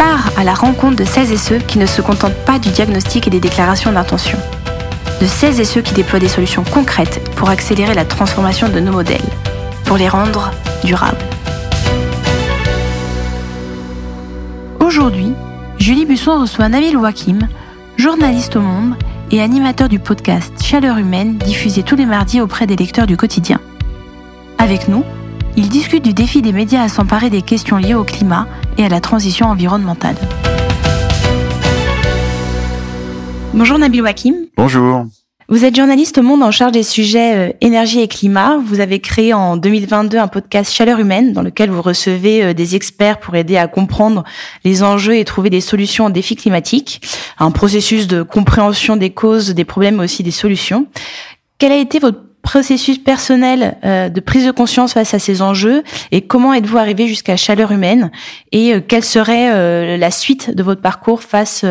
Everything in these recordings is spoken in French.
part à la rencontre de celles et ceux qui ne se contentent pas du diagnostic et des déclarations d'intention. De celles et ceux qui déploient des solutions concrètes pour accélérer la transformation de nos modèles, pour les rendre durables. Aujourd'hui, Julie Busson reçoit Nabil Wakim, journaliste au Monde et animateur du podcast Chaleur humaine diffusé tous les mardis auprès des lecteurs du quotidien. Avec nous, il discute du défi des médias à s'emparer des questions liées au climat et à la transition environnementale. Bonjour Nabil Wakim. Bonjour. Vous êtes journaliste au Monde en charge des sujets euh, énergie et climat. Vous avez créé en 2022 un podcast Chaleur humaine dans lequel vous recevez euh, des experts pour aider à comprendre les enjeux et trouver des solutions aux défis climatiques. Un processus de compréhension des causes, des problèmes mais aussi des solutions. Quel a été votre processus personnel euh, de prise de conscience face à ces enjeux et comment êtes-vous arrivé jusqu'à Chaleur Humaine et euh, quelle serait euh, la suite de votre parcours face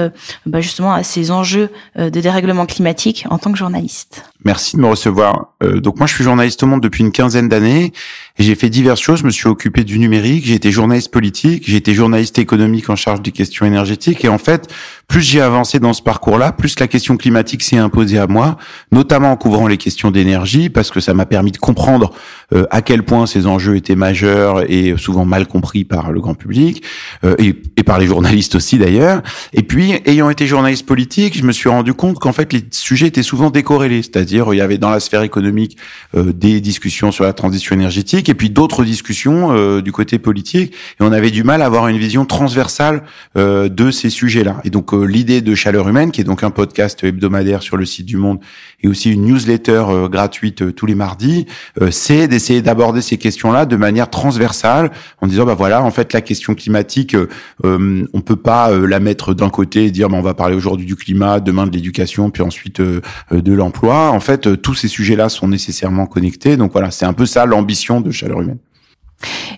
bah, justement à ces enjeux de dérèglement climatique en tant que journaliste? Merci de me recevoir. donc moi je suis journaliste au Monde depuis une quinzaine d'années j'ai fait diverses choses. Je me suis occupé du numérique, j'ai été journaliste politique, j'ai été journaliste économique en charge des questions énergétiques et en fait plus j'ai avancé dans ce parcours-là, plus la question climatique s'est imposée à moi, notamment en couvrant les questions d'énergie, parce que ça m'a permis de comprendre euh, à quel point ces enjeux étaient majeurs et souvent mal compris par le grand public, euh, et, et, par les journalistes aussi d'ailleurs. Et puis, ayant été journaliste politique, je me suis rendu compte qu'en fait les sujets étaient souvent décorrélés, il y avait dans la sphère économique euh, des discussions sur la transition énergétique, et puis d'autres discussions du côté politique, et on avait du mal à avoir une vision transversale de ces sujets-là. Et donc l'idée de Chaleur Humaine, qui est donc un podcast hebdomadaire sur le site du Monde et aussi une newsletter euh, gratuite euh, tous les mardis, euh, c'est d'essayer d'aborder ces questions-là de manière transversale en disant bah voilà en fait la question climatique on peut pas la mettre d'un côté et dire bah, on va parler aujourd'hui du climat, demain de l'éducation, puis ensuite de l'emploi. En fait tous ces sujets-là sont nécessairement connectés. Donc voilà c'est un peu ça l'ambition de Chaleur Humaine.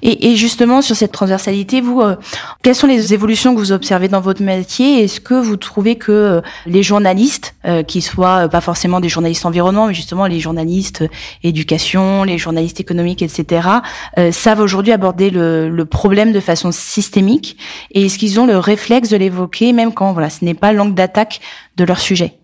Et, et, justement, sur cette transversalité, vous, euh, quelles sont les évolutions que vous observez dans votre métier? Est-ce que vous trouvez que euh, les journalistes, euh, qui soient pas forcément des journalistes environnement, mais justement les journalistes éducation, les journalistes économiques, etc., savent aujourd'hui aborder le, le, problème de façon systémique? Et est-ce qu'ils ont le réflexe de l'évoquer, même quand voilà, ce n'est pas l'angle d'attaque de leur sujet?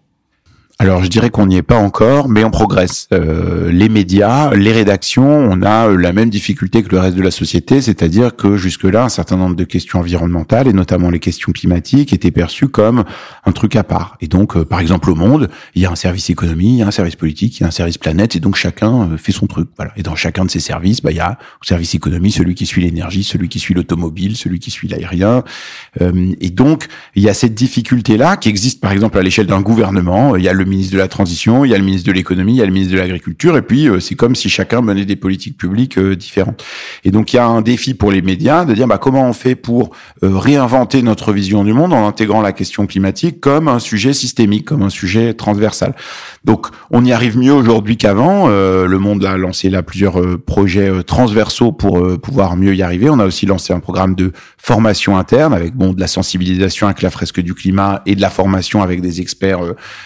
Alors je dirais qu'on n'y est pas encore, mais on progresse. Euh, les médias, les rédactions, on a euh, la même difficulté que le reste de la société, c'est-à-dire que jusque-là, un certain nombre de questions environnementales, et notamment les questions climatiques, étaient perçues comme un truc à part. Et donc, euh, par exemple, au monde, il y a un service économie, il y a un service politique, il y a un service planète, et donc chacun fait son truc. Voilà. Et dans chacun de ces services, bah, il y a au service économie celui qui suit l'énergie, celui qui suit l'automobile, celui qui suit l'aérien. et donc, il y a cette difficulté-là qui existe, par exemple, à l'échelle d'un gouvernement. Il y a le ministre de la Transition, il y a le ministre de l'Économie, il y a le ministre de l'Agriculture, et puis euh, c'est comme si chacun menait des politiques publiques euh, différentes. Et donc il y a un défi pour les médias de dire bah, comment on fait pour euh, réinventer notre vision du monde en intégrant la question climatique comme un sujet systémique, comme un sujet transversal. Donc on y arrive mieux aujourd'hui qu'avant. le monde a lancé là plusieurs projets transversaux pour pouvoir mieux y arriver. On a aussi lancé un programme de formation interne avec bon de la sensibilisation avec la fresque du climat et de la formation avec des experts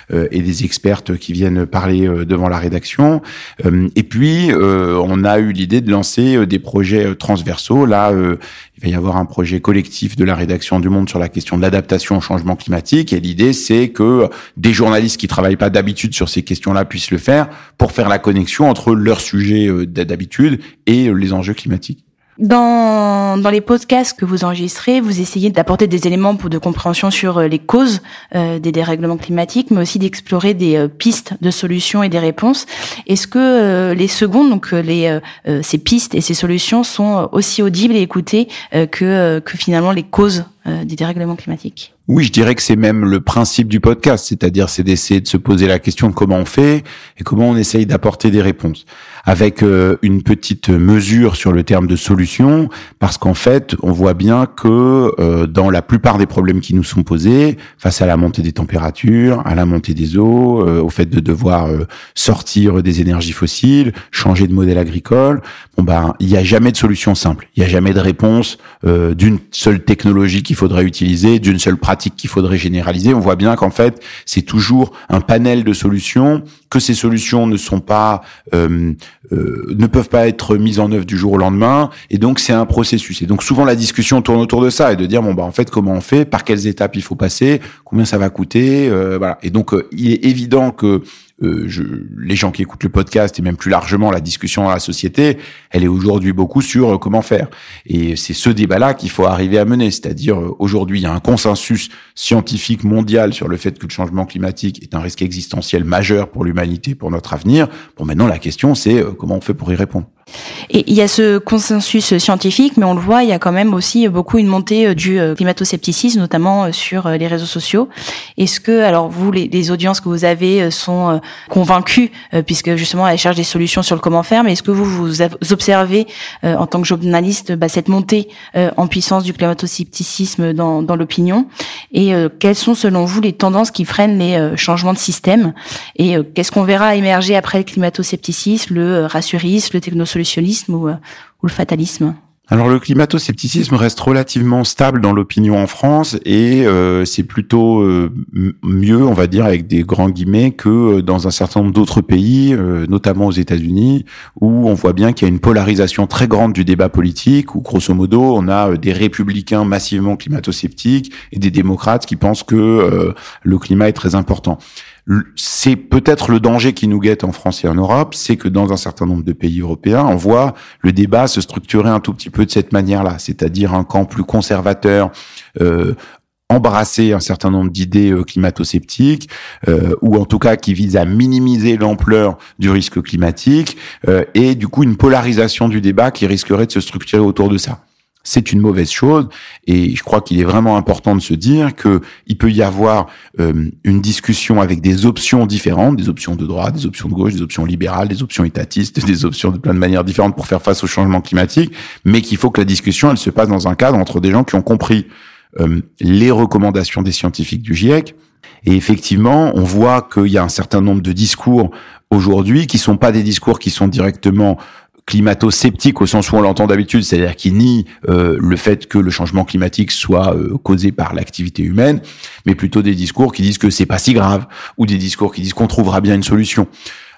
et des expertes qui viennent parler euh, devant la rédaction. Euh, et puis, euh, on a eu l'idée de lancer des projets transversaux. Là, il va y avoir un projet collectif de la rédaction du Monde sur la question de l'adaptation au changement climatique. Et l'idée, c'est que des journalistes qui travaillent pas d'habitude sur ces questions-là puissent le faire pour faire la connexion entre leur sujet d'habitude et les enjeux climatiques. Dans, les podcasts que vous enregistrez, vous essayez d'apporter des éléments pour de compréhension sur euh, les causes euh, des dérèglements climatiques, mais aussi d'explorer des euh, pistes de solutions et des réponses. Est-ce que les secondes, donc les ces pistes et ces solutions, sont aussi audibles et écoutées que que finalement les causes des dérèglements climatiques. Oui, je dirais que c'est même le principe du podcast, c'est-à-dire c'est d'essayer de se poser la question de comment on fait et comment on essaye d'apporter des réponses. Avec euh, une petite mesure sur le terme de solution, parce qu'en fait, on voit bien que euh, dans la plupart des problèmes qui nous sont posés, face à la montée des températures, à la montée des eaux, euh, au fait de devoir sortir des énergies fossiles, changer de modèle agricole, bon ben, il n'y a jamais de solution simple, il n'y a jamais de réponse d'une seule technologie qu'il faudrait utiliser, d'une seule pratique qu'il faudrait généraliser. On voit bien qu'en fait, c'est toujours un panel de solutions, que ces solutions ne sont pas euh, ne peuvent pas être mises en œuvre du jour au lendemain, et donc c'est un processus. Et donc souvent la discussion tourne autour de ça et de dire bon bah en fait comment on fait, par quelles étapes il faut passer, combien ça va coûter, euh, voilà. Et donc euh, il est évident que euh, je, les gens qui écoutent le podcast et même plus largement la discussion dans la société, elle est aujourd'hui beaucoup sur euh, comment faire. Et c'est ce débat-là qu'il faut arriver à mener. C'est-à-dire, euh, aujourd'hui, il y a un consensus scientifique mondial sur le fait que le changement climatique est un risque existentiel majeur pour l'humanité, pour notre avenir. Bon, maintenant, la question, c'est comment on fait pour y répondre. Et il y a ce consensus scientifique, mais on le voit, il y a quand même aussi beaucoup une montée euh, du euh, climato-scepticisme, notamment euh, sur les réseaux sociaux. Est-ce que, alors vous, les, audiences que vous avez sont convaincues, puisque justement elles cherchent des solutions sur le comment faire, mais est-ce que vous, vous observez en tant que journaliste bah, cette montée en puissance du climato-scepticisme dans, dans l'opinion? Et quelles sont selon vous les tendances qui freinent les changements de système? Et qu'est-ce qu'on verra émerger après le climato-scepticisme, le rassurisme, le technosolutionnisme ou, euh, ou le fatalisme. Alors le climato-scepticisme reste relativement stable dans l'opinion en France et euh, c'est plutôt euh, mieux, on va dire avec des grands guillemets, que dans un certain nombre d'autres pays, notamment aux États-Unis, où on voit bien qu'il y a une polarisation très grande du débat politique, où grosso modo on a des républicains massivement climato-sceptiques et des démocrates qui pensent que le climat est très important c'est peut-être le danger qui nous guette en France et en Europe, c'est que dans un certain nombre de pays européens, on voit le débat se structurer un tout petit peu de cette manière-là, c'est-à-dire un camp plus conservateur, euh, embrasser un certain nombre d'idées euh, climato-sceptiques, euh, ou en tout cas qui visent à minimiser l'ampleur du risque climatique, euh, et du coup une polarisation du débat qui risquerait de se structurer autour de ça c'est une mauvaise chose et je crois qu'il est vraiment important de se dire que il peut y avoir euh, une discussion avec des options différentes, des options de droite, des options de gauche, des options libérales, des options étatistes, des options de plein de manières différentes pour faire face au changement climatique, mais qu'il faut que la discussion elle se passe dans un cadre entre des gens qui ont compris euh, les recommandations des scientifiques du GIEC et effectivement, on voit qu'il y a un certain nombre de discours aujourd'hui qui sont pas des discours qui sont directement climato-sceptique au sens où on l'entend d'habitude, c'est-à-dire qui nie euh, le fait que le changement climatique soit euh, causé par l'activité humaine, mais plutôt des discours qui disent que c'est pas si grave ou des discours qui disent qu'on trouvera bien une solution.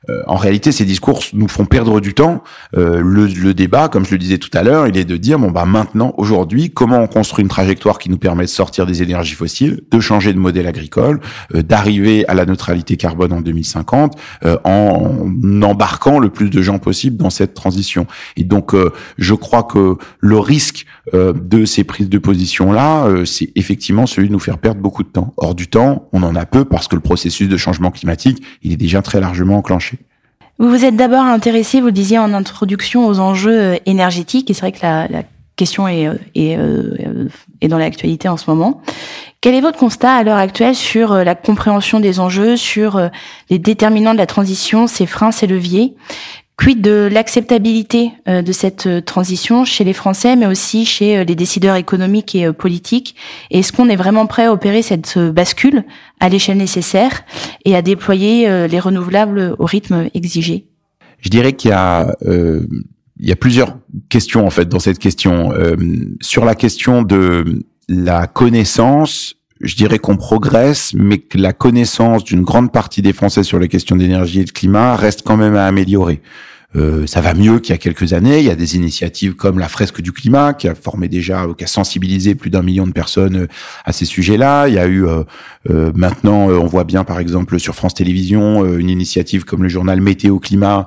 Euh, en réalité, ces discours nous font perdre du temps. Euh, le, le, débat, comme je le disais tout à l'heure, il est de dire bon bah maintenant, aujourd'hui, comment on construit une trajectoire qui nous permet de sortir des énergies fossiles, de changer de modèle agricole, euh, d'arriver à la neutralité carbone en 2050, en embarquant le plus de gens possible dans cette transition. Et donc, je crois que le risque de ces prises de position là, c'est effectivement celui de nous faire perdre beaucoup de temps. Or du temps, on en a peu parce que le processus de changement climatique, il est déjà très largement enclenché. Vous vous êtes d'abord intéressé, vous le disiez en introduction, aux enjeux euh, énergétiques, et c'est vrai que la, question est, euh, euh, est dans l'actualité en ce moment. Quel est votre constat à l'heure actuelle sur la compréhension des enjeux, sur les déterminants de la transition, ses freins, ses leviers? Quid de l'acceptabilité euh, de cette euh, transition chez les Français, mais aussi chez euh, les décideurs économiques et politiques? Est-ce qu'on est vraiment prêt à opérer cette bascule à l'échelle nécessaire et à déployer les renouvelables au rythme exigé? Je dirais qu'il y a il y a plusieurs questions en fait dans cette question. sur la question de la connaissance, je dirais qu'on progresse, mais que la connaissance d'une grande partie des Français sur les questions d'énergie et de climat reste quand même à améliorer. Euh, ça va mieux qu'il y a quelques années. Il y a des initiatives comme la fresque du climat qui a formé déjà, qui a sensibilisé plus d'un million de personnes euh, à ces sujets-là. Il y a eu euh, euh maintenant, on voit bien par exemple sur France Télévisions une initiative comme le journal Météo Climat.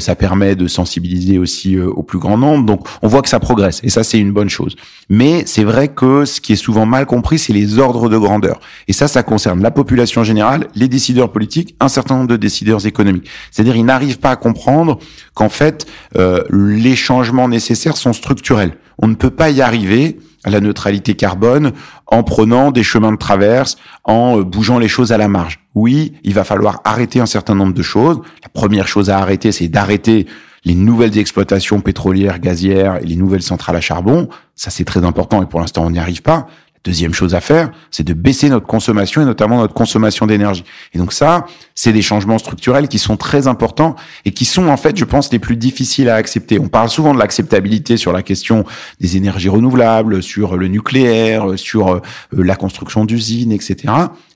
ça permet de sensibiliser aussi au plus grand nombre. Donc on voit que ça progresse et ça c'est une bonne chose. Mais c'est vrai que ce qui est souvent mal compris, c'est les ordres de grandeur. Et ça, ça concerne la population générale, les décideurs politiques, un certain nombre de décideurs économiques. C'est-à-dire ils n'arrivent pas à comprendre qu'en fait, euh, les changements nécessaires sont structurels. on ne peut pas y arriver à la neutralité carbone en prenant des chemins de traverse, en euh, bougeant les choses à la marge. Oui, il va falloir arrêter un certain nombre de choses. La première chose à arrêter, c'est d'arrêter les nouvelles exploitations pétrolières, gazières et les nouvelles centrales à charbon. Ça, c'est très important et pour l'instant, on n'y arrive pas. Deuxième chose à faire, c'est de baisser notre consommation et notamment notre consommation d'énergie. Et donc ça, c'est des changements structurels qui sont très importants et qui sont en fait, je pense, les plus difficiles à accepter. On parle souvent de l'acceptabilité sur la question des énergies renouvelables, sur le nucléaire, sur euh, la construction d'usines, etc.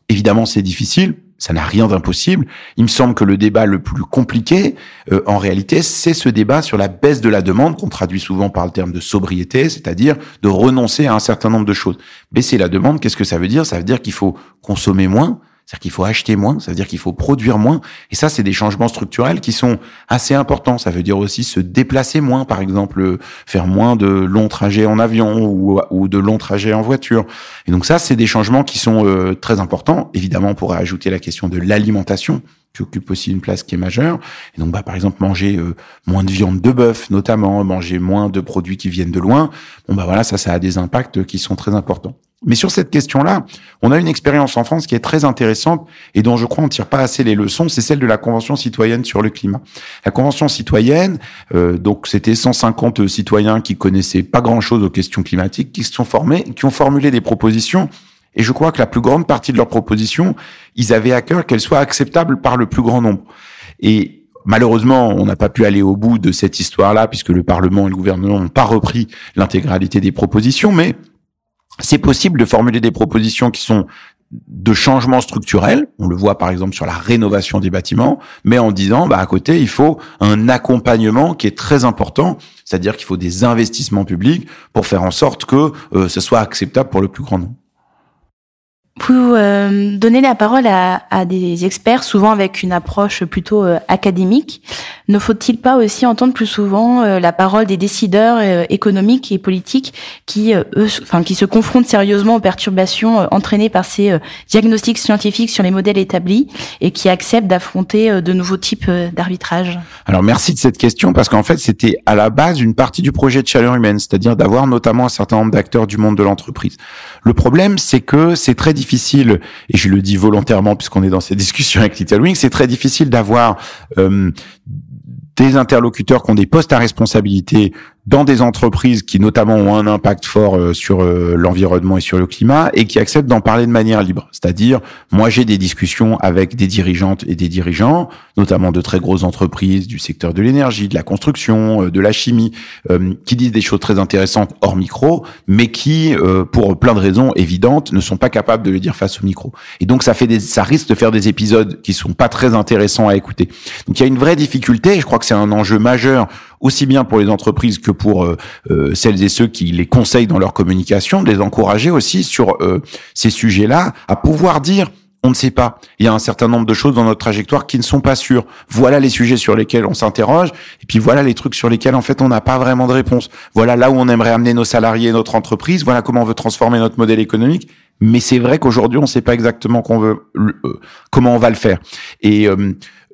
Évidemment, c'est difficile ça n'a rien d'impossible. Il me semble que le débat le plus compliqué, euh, en réalité, c'est ce débat sur la baisse de la demande, qu'on traduit souvent par le terme de sobriété, c'est-à-dire de renoncer à un certain nombre de choses. Baisser la demande, qu'est-ce que ça veut dire? Ça veut dire qu'il faut consommer moins, c'est-à-dire qu'il faut acheter moins, ça veut dire qu'il faut produire moins. Et ça, c'est des changements structurels qui sont assez importants. Ça veut dire aussi se déplacer moins, par exemple, faire moins de longs trajets en avion ou, de longs trajets en voiture. Et donc ça, c'est des changements qui sont euh, très importants. Évidemment, on pourrait ajouter la question de l'alimentation qui occupe aussi une place qui est majeure. Et donc, bah, par exemple, manger euh, moins de viande de bœuf, notamment, manger moins de produits qui viennent de loin. Bon, bah voilà, ça, ça a des impacts qui sont très importants. Mais sur cette question-là, on a une expérience en France qui est très intéressante et dont je crois on tire pas assez les leçons, c'est celle de la Convention citoyenne sur le climat. La Convention citoyenne, euh, donc c'était 150 citoyens qui connaissaient pas grand-chose aux questions climatiques, qui se sont formés, qui ont formulé des propositions. Et je crois que la plus grande partie de leurs propositions, ils avaient à cœur qu'elles soient acceptables par le plus grand nombre. Et malheureusement, on n'a pas pu aller au bout de cette histoire-là puisque le Parlement et le gouvernement n'ont pas repris l'intégralité des propositions, mais c'est possible de formuler des propositions qui sont de changements structurels, on le voit par exemple sur la rénovation des bâtiments, mais en disant, bah, à côté, il faut un accompagnement qui est très important, c'est-à-dire qu'il faut des investissements publics pour faire en sorte que euh, ce soit acceptable pour le plus grand nombre. Vous euh, donnez la parole à, à, des experts, souvent avec une approche plutôt euh, académique? Ne faut-il pas aussi entendre plus souvent euh, la parole des décideurs euh, économiques et politiques qui, eux, enfin, qui se confrontent sérieusement aux perturbations entraînées par ces diagnostics scientifiques sur les modèles établis et qui acceptent d'affronter de nouveaux types d'arbitrage Alors merci de cette question parce qu'en fait c'était à la base une partie du projet de chaleur humaine, c'est-à-dire d'avoir notamment un certain nombre d'acteurs du monde de l'entreprise. Le problème c'est que c'est très difficile, et je le dis volontairement puisqu'on est dans ces discussions avec Little Wing, c'est très difficile d'avoir euh, des interlocuteurs qui ont des postes à responsabilité dans des entreprises qui notamment ont un impact fort euh, sur euh, l'environnement et sur le climat et qui acceptent d'en parler de manière libre. C'est-à-dire, moi j'ai des discussions avec des dirigeantes et des dirigeants, notamment de très grosses entreprises du secteur de l'énergie, de la construction, euh, de la chimie, qui disent des choses très intéressantes hors micro, mais qui, pour plein de raisons évidentes, ne sont pas capables de le dire face au micro. Et donc ça fait des, ça risque de faire des épisodes qui sont pas très intéressants à écouter. Donc il y a une vraie difficulté. Je crois que c'est un enjeu majeur aussi bien pour les entreprises que pour euh, euh, celles et ceux qui les conseillent dans leur communication, de les encourager aussi sur euh, ces sujets-là à pouvoir dire on ne sait pas. Il y a un certain nombre de choses dans notre trajectoire qui ne sont pas sûres. Voilà les sujets sur lesquels on s'interroge, et puis voilà les trucs sur lesquels en fait on n'a pas vraiment de réponse. Voilà là où on aimerait amener nos salariés, notre entreprise. Voilà comment on veut transformer notre modèle économique. Mais c'est vrai qu'aujourd'hui on ne sait pas exactement qu'on veut, comment on va le faire. Et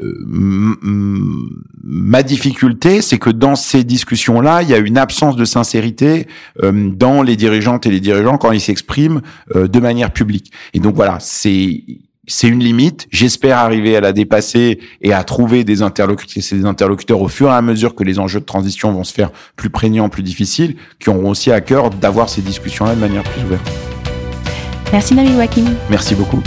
ma difficulté, c'est que dans ces discussions-là, il y a une absence de sincérité euh, dans les dirigeantes et les dirigeants quand ils s'expriment euh, de manière publique. Et donc voilà, c'est c'est une limite. J'espère arriver à la dépasser et à trouver des interlocuteurs, des interlocuteurs au fur et à mesure que les enjeux de transition vont se faire plus prégnants, plus difficiles, qui auront aussi à cœur d'avoir ces discussions-là de manière plus ouverte. Merci Nabil Wakim. Merci beaucoup.